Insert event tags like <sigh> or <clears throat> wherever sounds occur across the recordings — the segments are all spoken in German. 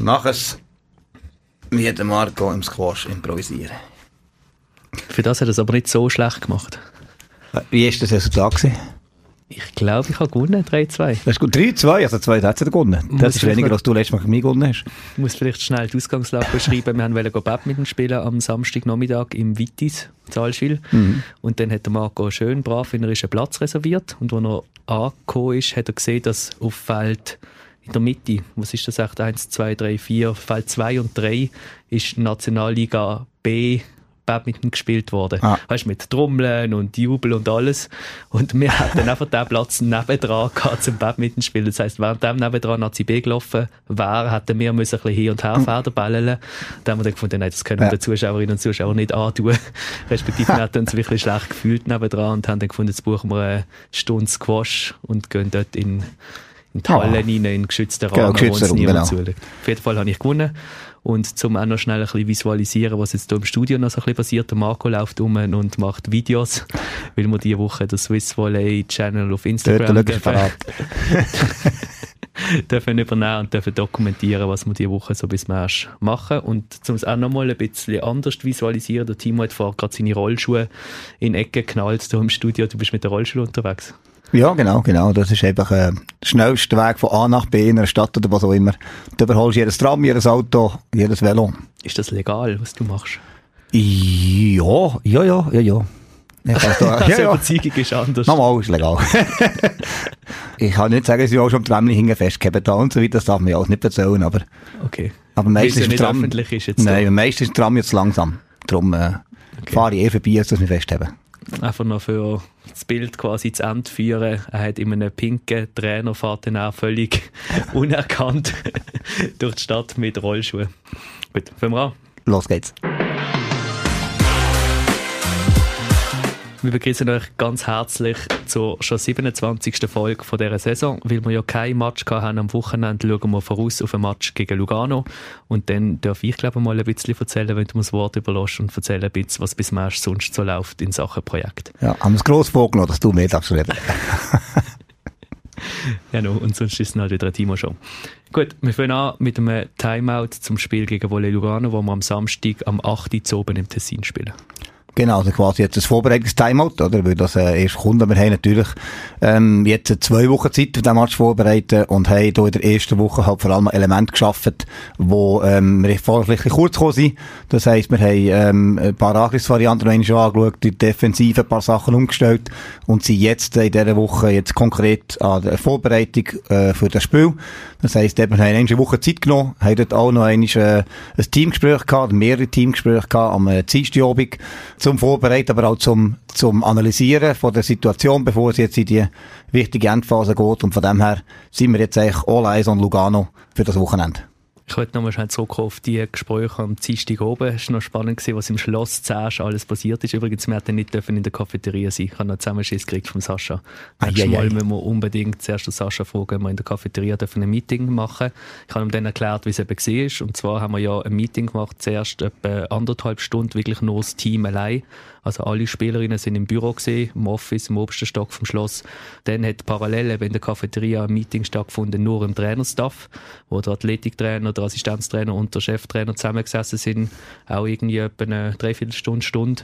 mache es wie der Marco im Squash improvisieren. Für das hat er es aber nicht so schlecht gemacht. Wie war das Resultat? Gewesen? Ich glaube, ich habe gewonnen, 3-2. Das ist gut, 3-2, also 2 hat er gewonnen. Muss Das ist weniger, als du letztes Mal gegen mich gewonnen hast. Ich muss vielleicht schnell die Ausgangslage beschreiben. Wir wollten Badminton spielen am Samstagnachmittag im Wittis, Zalschwil. Und dann hat der Marco schön brav in einen Platz reserviert. Und als er angekommen ist, hat er gesehen, dass auf Feld in der Mitte, was ist das echt, 1, 2, 3, 4, Feld 2 und 3 ist Nationalliga B Badminton gespielt worden. Ah. Weißt du, mit Trommeln und Jubel und alles. Und wir hatten einfach den Platz <laughs> nebendran gehabt zum Badminton spielen. Das heisst, während dem nebendran Nazi B gelaufen wäre, hätten wir müssen ein bisschen hin und her federballen. Da haben wir dann gefunden, nein, das können wir Ja. den Zuschauerinnen und Zuschauern nicht antun. <laughs> Respektive wir hatten uns wirklich schlecht gefühlt nebendran und haben dann gefunden, jetzt buchen wir eine Stunde Squash und gehen dort in, in die Ah. Halle rein, in geschützten Genau, Rahmen, wo geschützter uns Raum, niemand genau. zuschaut. Auf jeden Fall habe ich gewonnen. Und zum auch noch schnell ein bisschen visualisieren, was jetzt hier im Studio noch so ein bisschen passiert. Der Marco läuft um und macht Videos, <laughs> weil wir diese Woche den Swiss Volley Channel auf Instagram parat. <laughs> dürfen übernehmen und dürfen dokumentieren, was wir diese Woche so bis März machen. Und um es auch noch mal ein bisschen anders zu visualisieren, der Timo hat vorher gerade seine Rollschuhe in die Ecke geknallt hier im Studio. Du bist mit der Rollschuhe unterwegs. Ja, genau, genau. Das ist einfach äh, der schnellste Weg von A nach B in einer Stadt oder was auch immer. Du überholst jedes Tram, jedes Auto, jedes Velo. Ist das legal, was du machst? Ja, ja, ja, ja, ja. Ich kann da, <laughs> Also ja, ja. Überzeugung ist anders. Nochmal, ist legal. <laughs> ich kann nicht sagen, dass ich auch schon am Tramli hinten festgehabt habe und so weiter. Das darf man ja alles nicht erzählen, aber, Okay. aber meistens ist Tram... öffentlich ist jetzt Nein, meistens ist Tram jetzt langsam. Darum äh, fahre ich eh vorbei, als dass wir festhaben. Einfach noch für das Bild quasi zu Ende führen. Er hat in einem pinken Trainerfahrt dann auch völlig <laughs> unerkannt <laughs> durch die Stadt mit Rollschuhen. Gut, fangen wir an. Los geht's. Wir begrüßen euch ganz herzlich zur schon 27. Folge von dieser Saison. Weil wir ja kein Match haben am Wochenende, schauen wir voraus auf ein Match gegen Lugano. Und dann darf ich, glaube ich, mal ein bisschen erzählen, wenn du mir das Wort überlässt und erzählen ein bisschen, was bis März sonst so läuft in Sachen Projekt. Ja, haben wir es gross vorgenommen, dass du mehr darfst reden. <laughs> <laughs> Ja, no, und sonst ist es halt wieder ein Timo-Show. Gut, wir fangen an mit einem Timeout zum Spiel gegen Volley Lugano, wo wir am Samstag am 8. Uhr zu oben im Tessin spielen. Genau, also quasi jetzt ein Vorbereitungs-Timeout, oder? Weil das äh, erst kommt. Wir haben natürlich ähm, jetzt zwei Wochen Zeit für den Match vorbereiten und haben hier in der ersten Woche halt vor allem Elemente geschaffen, wo ähm, wir vorher kurz gekommen sind. Das heisst, wir haben ähm, ein paar Angriffsvarianten noch einmal angeschaut, die Defensive ein paar Sachen umgestellt und sind jetzt in dieser Woche jetzt konkret an der Vorbereitung äh, für das Spiel. Das heisst, wir haben eine Woche Zeit genommen, haben dort auch noch einmal, äh, ein Teamgespräch gehabt, mehrere Teamgespräche gehabt am äh, Dienstagabend zum Vorbereiten, aber auch zum, zum Analysieren von der Situation, bevor es jetzt in die wichtige Endphase geht. Und von dem her sind wir jetzt eigentlich all eyes on Lugano für das Wochenende. Ich wollte nochmal schnell zurückkommen auf die Gespräche am Dienstag oben. Es war noch spannend, gewesen, was im Schloss zuerst alles passiert ist. Übrigens, wir hätten nicht dürfen in der Cafeteria sein. Ich habe noch Zusammenschiss gekriegt vom Sascha. Nächstes. Mal müssen wir unbedingt zuerst den Sascha fragen, ob wir in der Cafeteria dürfen ein Meeting machen Ich habe ihm dann erklärt, wie es eben war. Und zwar haben wir ja ein Meeting gemacht, zuerst etwa anderthalb Stunden, wirklich nur das Team allein. Also alle Spielerinnen sind im Büro gesehen, im Office, im obersten Stock vom Schloss. Dann hat parallel eben in der Cafeteria ein Meeting stattgefunden, nur im Trainerstaff, wo der Athletiktrainer, der Assistenztrainer und der Cheftrainer zusammengesessen sind, auch irgendwie etwa eine Dreiviertelstunde, Stunde.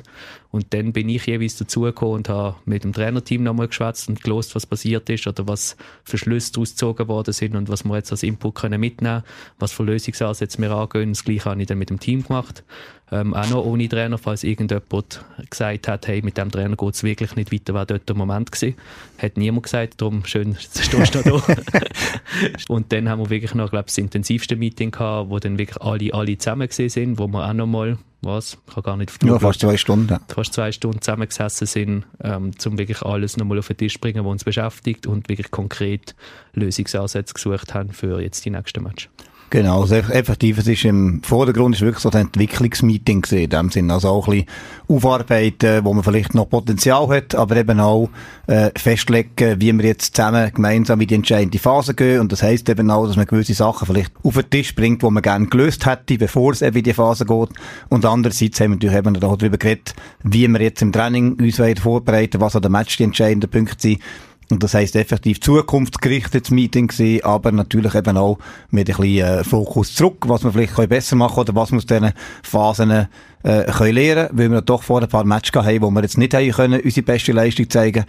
Und dann bin ich jeweils dazugekommen und habe mit dem Trainerteam nochmal geschwätzt und gelost, was passiert ist oder was für Schlüsse daraus gezogen worden sind und was wir jetzt als Input können mitnehmen was für Lösungsansätze wir angehen. Das Gleiche habe ich dann mit dem Team gemacht. Ähm, auch noch ohne Trainer, falls irgendjemand gesagt hat, hey, mit dem Trainer geht es wirklich nicht weiter, war dort der Moment gewesen. Hat niemand gesagt, darum schön, <laughs> stehst du da. <laughs> und dann haben wir wirklich noch, glaube ich, das intensivste Meeting gehabt, wo dann wirklich alle, alle zusammen gesehen sind, wo wir auch noch mal, was, ich kann gar nicht auf die Ja, fast zwei Stunden. Fast zwei Stunden zusammengesessen sind, ähm, um wirklich alles nochmal auf den Tisch zu bringen, was uns beschäftigt und wirklich konkret Lösungsansätze gesucht haben für jetzt die nächsten Match. Genau, also eff- effektiv, es ist im Vordergrund ist wirklich so ein Entwicklungsmeeting gewesen, in dem Sinne. Also auch ein bisschen aufarbeiten, wo man vielleicht noch Potenzial hat, aber eben auch äh, festlegen, wie wir jetzt zusammen gemeinsam in die entscheidende Phase gehen. Und das heisst eben auch, dass man gewisse Sachen vielleicht auf den Tisch bringt, die man gerne gelöst hätte, bevor es eben in die Phase geht. Und andererseits haben wir natürlich eben auch darüber geredet, wie wir jetzt im Training uns weiter vorbereiten, was an der Match die entscheidenden Punkte sind. Und das heisst effektiv zukunftsgerichtetes Meeting gewesen, aber natürlich eben auch mit ein bisschen äh, Fokus zurück, was wir vielleicht besser machen können oder was aus diesen Phasen äh, können lernen weil wir doch vor ein paar Matches haben, wo wir jetzt nicht haben können, unsere beste Leistung zeigen.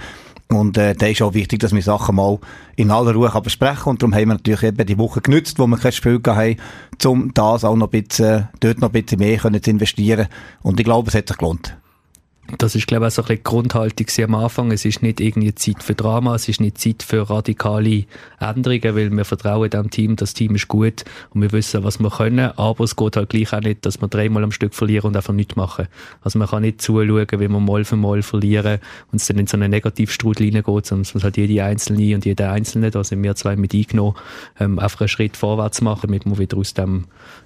Und äh, da ist auch wichtig, dass wir Sachen mal in aller Ruhe besprechen. Und darum haben wir natürlich eben die Woche genützt, wo wir kein Spiel haben, um das auch noch ein bisschen, dort noch ein bisschen mehr können zu investieren. Und ich glaube, es hat sich gelohnt das ist, glaube ich, auch so ein bisschen die Grundhaltung am Anfang. Es ist nicht irgendwie Zeit für Drama, es ist nicht Zeit für radikale Änderungen, weil wir vertrauen dem Team, das Team ist gut und wir wissen, was wir können, aber es geht halt gleich auch nicht, dass wir dreimal am Stück verlieren und einfach nichts machen. Also man kann nicht zuschauen, wie wir Mal für Mal verlieren und es dann in so einen Negativstrudel reingeht, sondern es muss halt jede Einzelne und jeder Einzelne, da sind wir zwei mit eingenommen, ähm, einfach einen Schritt vorwärts machen, damit wir wieder aus dem,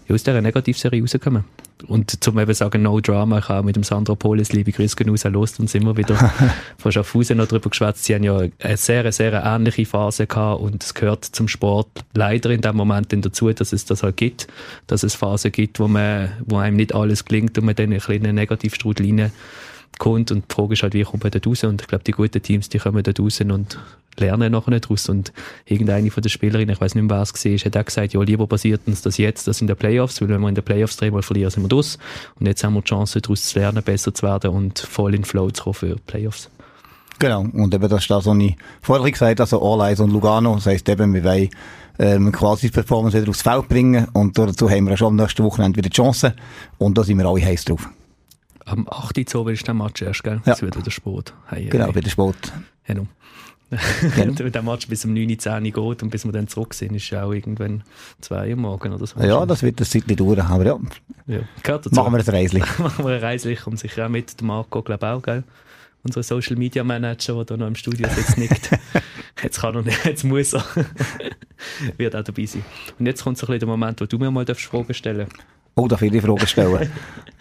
aus dieser Negativserie rauskommen. Und zum eben sagen, no drama, ich habe mit dem Sandro Polis, liebe Grüße genauso los, dann sind wir wieder <laughs> von Schaffhausen noch drüber geschwätzt. Sie haben ja eine sehr, sehr ähnliche Phase gehabt und es gehört zum Sport leider in dem Moment dazu, dass es das halt gibt, dass es Phasen gibt, wo man, wo einem nicht alles gelingt und man dann in einen Negativstrudel kommt und die Frage ist halt, wie kommt man da raus und ich glaube, die guten Teams, die kommen da raus und lernen nachher nicht raus und irgendeine von den Spielerinnen, ich weiß nicht mehr, wer es war, hat auch gesagt, ja, lieber passiert uns das jetzt, das in den Playoffs, weil wenn wir in den Playoffs dreimal verlieren, sind wir das und jetzt haben wir die Chance, daraus zu lernen, besser zu werden und voll in Flow zu kommen für die Playoffs. Genau, und eben das ist das, was ich vorher gesagt habe, also All Eyes und Lugano, das heisst eben, wir wollen ähm, quasi die Performance wieder aufs Feld bringen und dazu haben wir schon am nächsten Wochenende wieder die Chance und da sind wir alle heiß drauf. Am 8. Uhr ist der Match erst, gell? Ja. Das wird wieder Sport. Hey, genau, hey. wieder Sport. Genau. <laughs> Genau. der Match bis um 9, 10 geht und bis wir dann zurück sind, ist ja auch irgendwann 2 Uhr morgen oder so. Ja, das wird ein Zeitchen dauern, aber ja. ja. Machen wir ein Reislich. <laughs> Machen wir ein Reislich und sicher auch mit dem Marco, glaube ich auch, gell? Unser Social Media Manager, der da noch im Studio sitzt, nickt. <laughs> jetzt kann er nicht, jetzt muss er. wird auch dabei sein. Und jetzt kommt so ein bisschen der Moment, wo du mir mal Fragen stellen darfst. Oh, da viele Fragen stellen.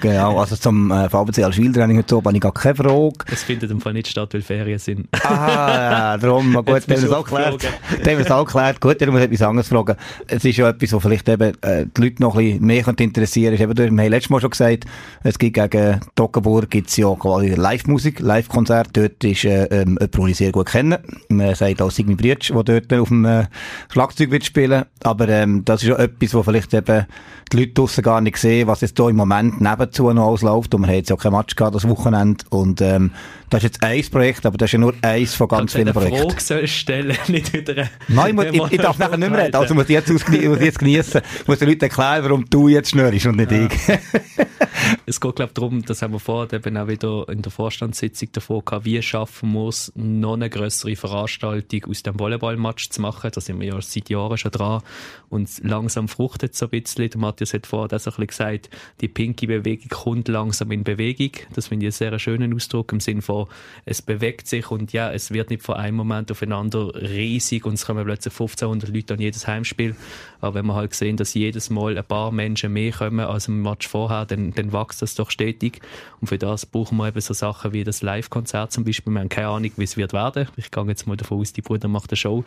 Genau, also zum äh, VBC als Spieltraining heute oben habe ich gar keine Frage. Es findet im Fall nicht statt, weil Ferien sind. ah, ja, darum, <laughs> gut, dann haben wir es auch geklärt. Dann haben wir es auch geklärt. Gut, darum muss ich etwas anderes fragen. Es ist ja etwas, was vielleicht eben äh, die Leute noch ein bisschen mehr interessieren könnte. wir haben letztes Mal schon gesagt, es gibt gegen Toggenburg gibt's ja quasi Live-Musik, Live-Konzert. Dort ist äh, ähm, jemand, den ich sehr gut kenne. Man sagt auch Signy Brietsch, der dort auf dem äh, Schlagzeug wird spielen. Aber ähm, das ist ja etwas, was vielleicht eben die Leute draussen gar nicht sehen, was jetzt hier im Moment nebenzu noch ausläuft. Und wir haben jetzt ja kein Match gehabt das Wochenende. Und ähm, das ist jetzt ein Projekt, aber das ist ja nur eins von ganz vielen Projekten. Frage soll stellen, <laughs> nicht wieder... Nein, ich, ich, ich darf nachher nicht mehr reden. Also muss ich jetzt, muss jetzt genießen. Ich muss den Leuten erklären, warum du jetzt schnurrst und nicht ja. ich. <laughs> es geht, glaube ich, darum, das haben wir vorher eben auch wieder in der Vorstandssitzung davor gehabt, wie schaffen wir es, noch eine größere Veranstaltung aus dem Volleyballmatch zu machen. Da sind wir ja seit Jahren schon dran. Und langsam fruchtet es so ein bisschen. Der Matthias hat vorher das ein bisschen gesagt, die pinke Bewegung kommt langsam in Bewegung. Das finde ich einen sehr schönen Ausdruck im Sinne von, es bewegt sich und ja, es wird nicht von einem Moment aufeinander riesig und es kommen plötzlich 1500 Leute an jedes Heimspiel. Aber wenn wir halt sehen, dass jedes Mal ein paar Menschen mehr kommen als im Match vorher, dann, dann wächst das doch stetig. Und für das brauchen wir eben so Sachen wie das Live-Konzert zum Beispiel. Wir haben keine Ahnung, wie es wird werden. Ich gehe jetzt mal davon aus, die Bruder macht eine Show.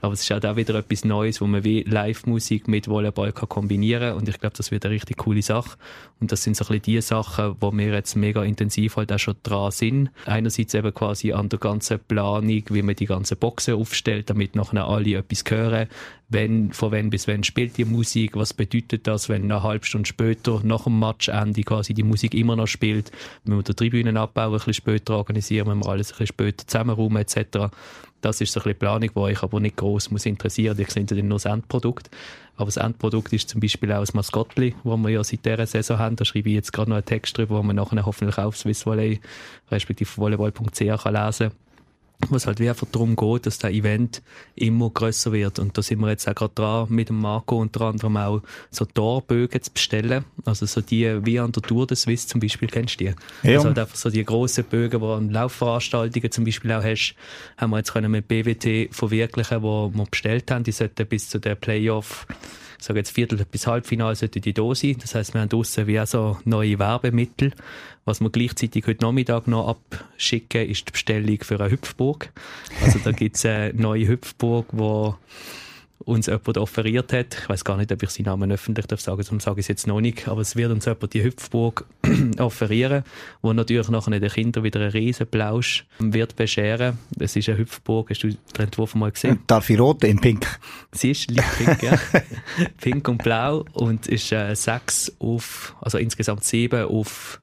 Aber es ist halt auch wieder etwas Neues, wo man wie Live-Musik mit Volleyball kombinieren kann. Und ich glaube, das wird eine richtig coole Sache. Und das sind so bisschen die Sachen, wo wir jetzt mega intensiv halt auch schon dran sind. Einerseits eben quasi an der ganzen Planung, wie man die ganzen Boxen aufstellt, damit nachher alle etwas hören wenn, von wann bis wann spielt die Musik, was bedeutet das, wenn eine halbe Stunde später, nach dem Matchende quasi die Musik immer noch spielt, wenn wir den Tribünenabbau ein bisschen später organisieren, wenn wir alles ein bisschen später zusammenräumen etc. Das ist so ein bisschen Planung, die euch aber nicht gross muss interessieren. Ich sehe dann nur das Endprodukt. Aber das Endprodukt ist zum Beispiel auch das Maskottli, das wir ja seit dieser Saison haben. Da schreibe ich jetzt gerade noch einen Text drüber, wo man nachher hoffentlich auf Swiss Volley, respektive volleyball.ch lesen kann wo es halt wie einfach darum geht, dass der Event immer grösser wird. Und da sind wir jetzt auch gerade dran, mit dem Marco unter anderem auch so Torbögen zu bestellen. Also so die, wie an der Tour des Swiss zum Beispiel, kennst du die? Ja. Also halt einfach so die grossen Bögen, die an Laufveranstaltungen zum Beispiel auch hast, haben wir jetzt können mit BWT verwirklichen, wo wir bestellt haben. Die sollten bis zu der Playoff sage jetzt Viertel bis Halbfinale sollte die da sein. Das heißt, wir haben draussen wie auch so neue Werbemittel. Was wir gleichzeitig heute Nachmittag noch abschicken, ist die Bestellung für eine Hüpfburg. Also da gibt's eine neue Hüpfburg, wo uns jemand offeriert hat. Ich weiß gar nicht, ob ich seinen Namen öffentlich darf sagen, darum sage ich es jetzt noch nicht, aber es wird uns jemand die Hüpfburg <clears throat> offerieren, wo natürlich nachher den Kindern wieder einen riesen Plausch wird bescheren. Es ist eine Hüpfburg, hast du den Entwurf mal gesehen? Darf ich rot in pink? Sie ist leicht pink, ja. <laughs> pink und blau und ist äh, sechs auf, also insgesamt sieben auf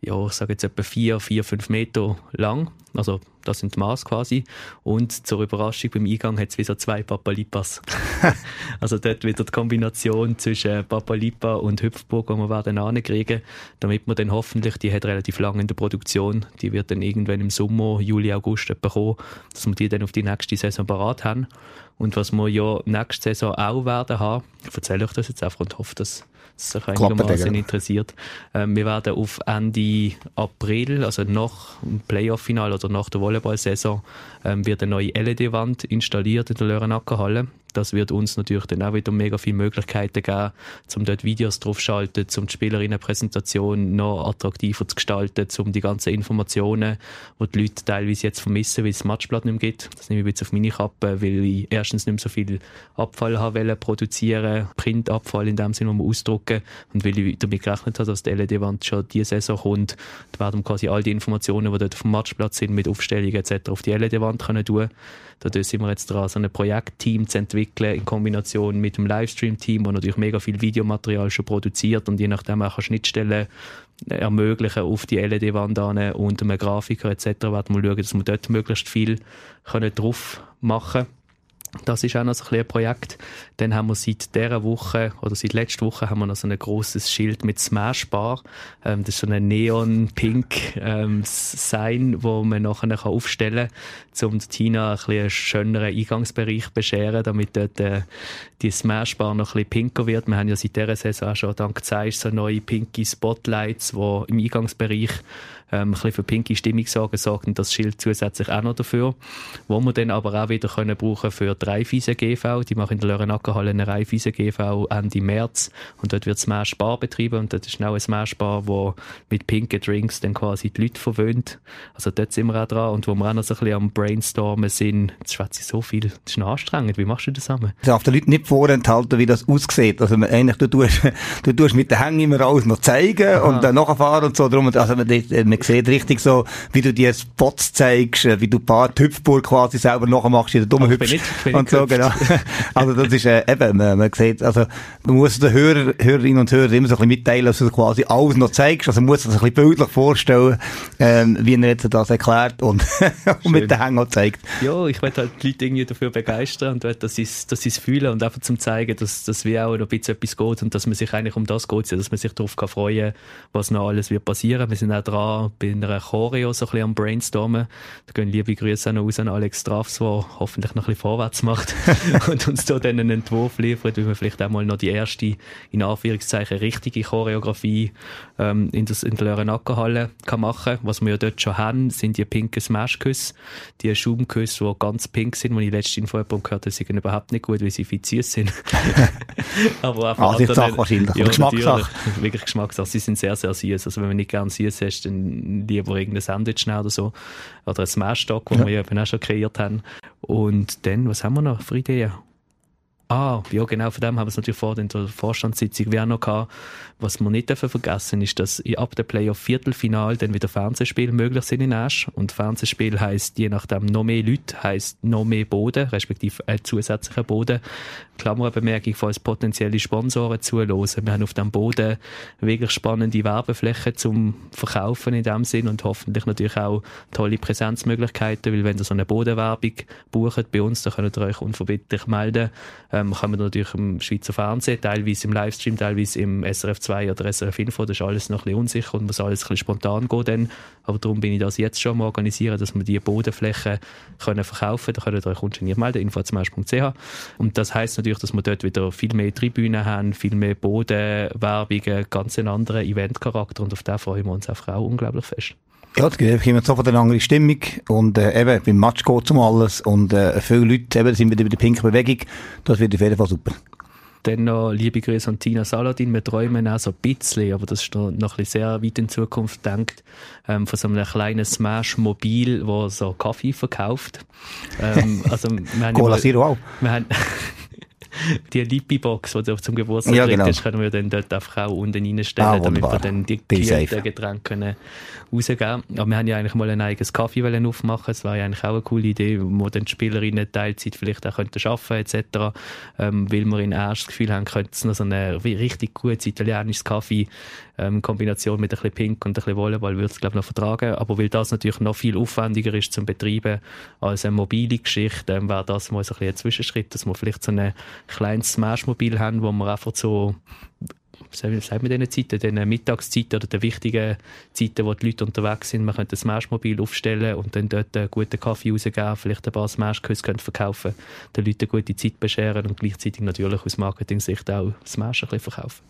ja, ich sage jetzt etwa vier, vier, fünf Meter lang. Also, das sind die Maß quasi. Und zur Überraschung beim Eingang hat es wieder zwei Papalipas. <laughs> also, dort wieder die Kombination zwischen Papalipa und Hüpfburg, die wir werden ankriegen, damit wir dann hoffentlich, die hat relativ lange in der Produktion, die wird dann irgendwann im Sommer, Juli, August bekommen, dass wir die dann auf die nächste Saison parat haben. Und was wir ja nächste Saison auch werden haben, ich erzähle euch das jetzt einfach und hoffe, dass es sich einigermaßen interessiert. Ähm, wir werden auf Ende April, also nach dem Playoff-Final oder nach der Volleyball-Saison, ähm, wird eine neue LED-Wand installiert in der Lörenacker-Halle. Das wird uns natürlich dann auch wieder mega viele Möglichkeiten geben, um dort Videos draufzuschalten, um die Spielerinnenpräsentation noch attraktiver zu gestalten, um die ganzen Informationen, die die Leute teilweise jetzt vermissen, weil es Matchblatt nicht mehr gibt. Das nehme ich jetzt auf meine Kappe, weil ich erstens nicht mehr so viel Abfall habe produzieren, Printabfall in dem Sinne, wo wir ausdrucken und weil ich damit gerechnet habe, dass die LED-Wand schon diese Saison kommt, da werden quasi all die Informationen, die dort auf dem Matchblatt sind, mit Aufstellungen etc. auf die LED-Wand können tun. Da sind wir jetzt dran, so ein Projektteam zu entwickeln in Kombination mit dem Livestream-Team, das natürlich mega viel Videomaterial schon produziert und je nachdem auch Schnittstellen ermöglichen auf die LED-Wand und einem Grafiker etc. werden wir schauen, dass wir dort möglichst viel drauf machen können. Das ist auch noch so ein, ein Projekt. Dann haben wir seit dieser Woche oder seit letzter Woche haben wir noch so ein großes Schild mit Smash Bar. Ähm, das ist so ein Neon-Pink ähm, Sign, wo man nachher aufstellen kann, um Tina ein einen schöneren Eingangsbereich zu bescheren, damit dort äh, die Smash Bar noch ein bisschen pinker wird. Wir haben ja seit dieser Saison auch schon dank Zeiss so neue pinke Spotlights, die im Eingangsbereich ähm, ein bisschen für pinke Stimmung sorgen, sorgt das Schild zusätzlich auch noch dafür. Wo wir dann aber auch wieder können brauchen für die Reifeisen GV. Die machen in der Lörenackerhalle eine Reifeisen GV Ende März und dort wird Smash Bar betrieben und das ist auch ein Bar, wo mit pinken Drinks dann quasi die Leute verwöhnt. Also dort sind wir auch dran und wo wir auch noch so ein bisschen am Brainstormen sind, jetzt schwätze ich so viel, das ist noch anstrengend. Wie machst du das zusammen? Ich darf den Leuten nicht vorenthalten, wie das aussieht. Also eigentlich, du tust, <laughs> du tust mit den Hängen immer alles noch zeigen Aha. und dann nachfahren und so. Darum, also man, man sieht richtig so, wie du dir Spots zeigst, äh, wie du ein paar Hüpfburg quasi selber nachmachst, in der dummen Hüpf. Und so, genau. <laughs> Also das ist äh, eben, man, man sieht, also du musst den Hörer, Hörerinnen und Hörer immer so ein bisschen mitteilen, dass du quasi alles noch zeigst. Also man muss sich ein bisschen bildlich vorstellen, ähm, wie er jetzt das erklärt und, <laughs> und mit den Hängen zeigt. Ja, ich möchte halt die Leute irgendwie dafür begeistern und will, dass sie dass es fühlen und einfach zum zeigen, dass, dass wir auch noch ein bisschen etwas geht und dass man sich eigentlich um das geht, dass man sich darauf kann freuen was noch alles wird passieren. Wir sind auch dran, bei einer Choreo so ein bisschen am Brainstormen. Da gehen liebe Grüße auch noch aus an Alex Strafs, der hoffentlich noch ein bisschen vorwärts macht <laughs> und uns da dann einen Entwurf liefert, wie wir vielleicht auch mal noch die erste, in Anführungszeichen, richtige Choreografie ähm, in, das, in der Lörenackerhalle kann machen. Was wir ja dort schon haben, sind die pinken Smashküsse, die Schaumküsse, die ganz pink sind, wo ich letztens von jemandem gehört habe, sie sind überhaupt nicht gut, weil sie viel süß sind. <laughs> Aber einfach ah, Sache wahrscheinlich. Ja, Geschmackssache. Wirklich Geschmackssache. Sie sind sehr, sehr süß. Also wenn man nicht gerne süß hast, dann lieber irgendein Sandwich oder so. Oder ein Smash-Stock, den ja. wir ja eben auch schon kreiert haben. Und dann, was haben wir noch für Ideen? Ah, ja genau, von dem haben wir es natürlich vor in der Vorstandssitzung wie auch noch gehabt. Was wir nicht dürfen vergessen ist, dass ab dem Playoff Viertelfinal dann wieder Fernsehspiele möglich sind in Asch. Und Fernsehspiel heisst, je nachdem noch mehr Leute, heisst noch mehr Boden, respektive ein zusätzlicher Boden. Klammerbemerkung, falls potenzielle Sponsoren zuhören. Wir haben auf dem Boden wirklich spannende Werbeflächen zum Verkaufen in dem Sinn und hoffentlich natürlich auch tolle Präsenzmöglichkeiten, weil wenn ihr so eine Bodenwerbung bucht bei uns, dann könnt ihr euch unverbindlich melden. Ähm, kommen natürlich im Schweizer Fernsehen, teilweise im Livestream, teilweise im SRF 2 oder SRF Info, das ist alles noch ein bisschen unsicher und muss alles ein bisschen spontan gehen dann. Aber darum bin ich das jetzt schon mal organisieren, dass wir diese Bodenflächen können verkaufen können. Da könnt ihr euch ungeniert melden, info.ch. Und das heisst natürlich, dass wir dort wieder viel mehr Tribünen haben, viel mehr Bodenwerbungen, ganz einen anderen Eventcharakter und auf den freuen wir uns einfach auch unglaublich fest. Ja, es gibt immer sofort eine andere Stimmung und äh, eben, beim Match geht es um alles und äh, viele Leute eben, sind wieder bei der pinken Bewegung, das wird auf jeden Fall super. Dann noch liebe Grüße an Tina Saladin. Wir träumen auch so ein bisschen, aber das ist noch, noch ein bisschen sehr weit in Zukunft denkt, ähm, von so einem kleinen Smash-Mobil, wo so Kaffee verkauft. Ähm, also, wir haben Cola Zero auch. Wir haben <laughs> die Lippi-Box, die du zum Geburtstag Ja, genau. hast, können wir dann dort einfach auch unten reinstellen, Ah, damit wir dann die Be safe. kühlten Getränke können rausgeben Aber wir haben ja eigentlich mal ein eigenes Kaffee aufmachen Das war ja eigentlich auch eine coole Idee, wo dann die Spielerinnen Teilzeit vielleicht auch könnten arbeiten etc. Ähm, weil wir in erst das Gefühl haben, könnte es noch so ein richtig gutes italienisches Kaffee ähm, in Kombination mit ein bisschen Pink und ein bisschen Volleyball würde es glaube ich noch vertragen. Aber weil das natürlich noch viel aufwendiger ist zum Betreiben als eine mobile Geschichte, ähm, wäre das mal so ein, bisschen ein Zwischenschritt, dass wir vielleicht so ein kleines Smash-Mobil haben, wo wir einfach so sagen sagen wir diesen Zeiten, den Mittagszeiten oder den wichtigen Zeiten, wo die Leute unterwegs sind, man könnte ein Smash-Mobil aufstellen und dann dort einen guten Kaffee rausgeben, vielleicht ein paar Smash-Küsse verkaufen, den Leuten eine gute Zeit bescheren und gleichzeitig natürlich aus Marketing-Sicht auch Smash ein bisschen verkaufen.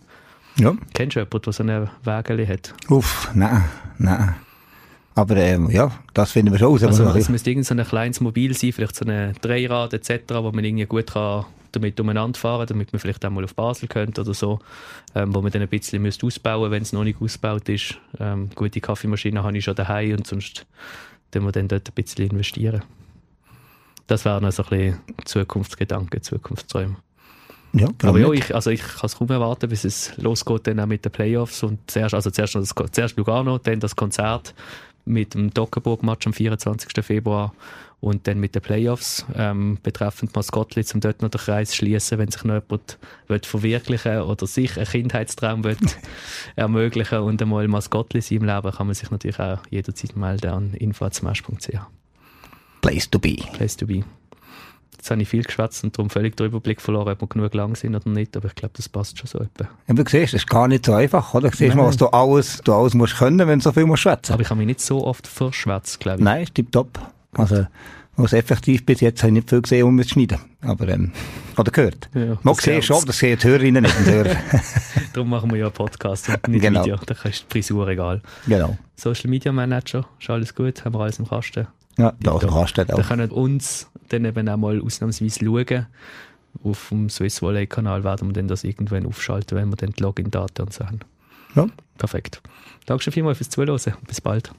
Ja. Kennst du jemanden, der so eine Wägele hat? Uff, nein, nein. Aber ähm, ja, das finden wir schon aus. Also es müsste irgend so ein kleines Mobil sein, vielleicht so ein Dreirad etc., wo man irgendwie gut kann damit umeinander fahren damit man vielleicht auch mal auf Basel könnte oder so, ähm, wo man dann ein bisschen müsste ausbauen wenn es noch nicht ausgebaut ist. Ähm, gute Kaffeemaschine habe ich schon daheim und sonst dann wir dann dort ein bisschen investieren. Das wäre noch so ein bisschen Zukunftsgedanke, Zukunftsträume. ja, Aber ja, ich, also ich kann es kaum erwarten, bis es losgeht dann auch mit den Playoffs und zuerst, also zuerst, das, zuerst Lugano, dann das Konzert mit dem Dockerburg-Match am 24. Februar und dann mit den Playoffs ähm, betreffend Maskottli, um dort noch den Kreis zu schließen, wenn sich noch jemand will verwirklichen oder sich einen Kindheitstraum will <laughs> ermöglichen und einmal Maskottli sein im Leben, kann man sich natürlich auch jederzeit melden an info.smash.ch. Place to be. Place to be. Jetzt habe ich viel geschwätzt und darum völlig den Überblick verloren, ob wir genug lang sind oder nicht, aber ich glaube, das passt schon so etwa. Ja, du siehst, das ist gar nicht so einfach, oder? Du siehst mal, was du alles, du alles musst können, wenn du so viel musst schwätzen. Aber ich habe mich nicht so oft verschwätzt, glaube ich. Nein, ist tipptopp. Also, was effektiv bis jetzt habe ich nicht viel gesehen, um es zu schneiden. Aber, ähm, oder gehört. Ja, gesehen gehört. schon, das sehen die Hörerinnen nicht Hörer. <laughs> Darum machen wir ja einen Podcast und nicht Genau. Video. Da ist die Frisur egal. genau. Social Media Manager, ist alles gut, haben wir alles im Kasten. Ja, da, da kannst du Da auch. können uns dann eben auch mal ausnahmsweise schauen. Auf dem Swiss Volley Kanal werden wir dann das irgendwann aufschalten, wenn wir dann die Login-Daten und so haben. Ja. Perfekt. Danke schon vielmals fürs Zuhören. Bis bald.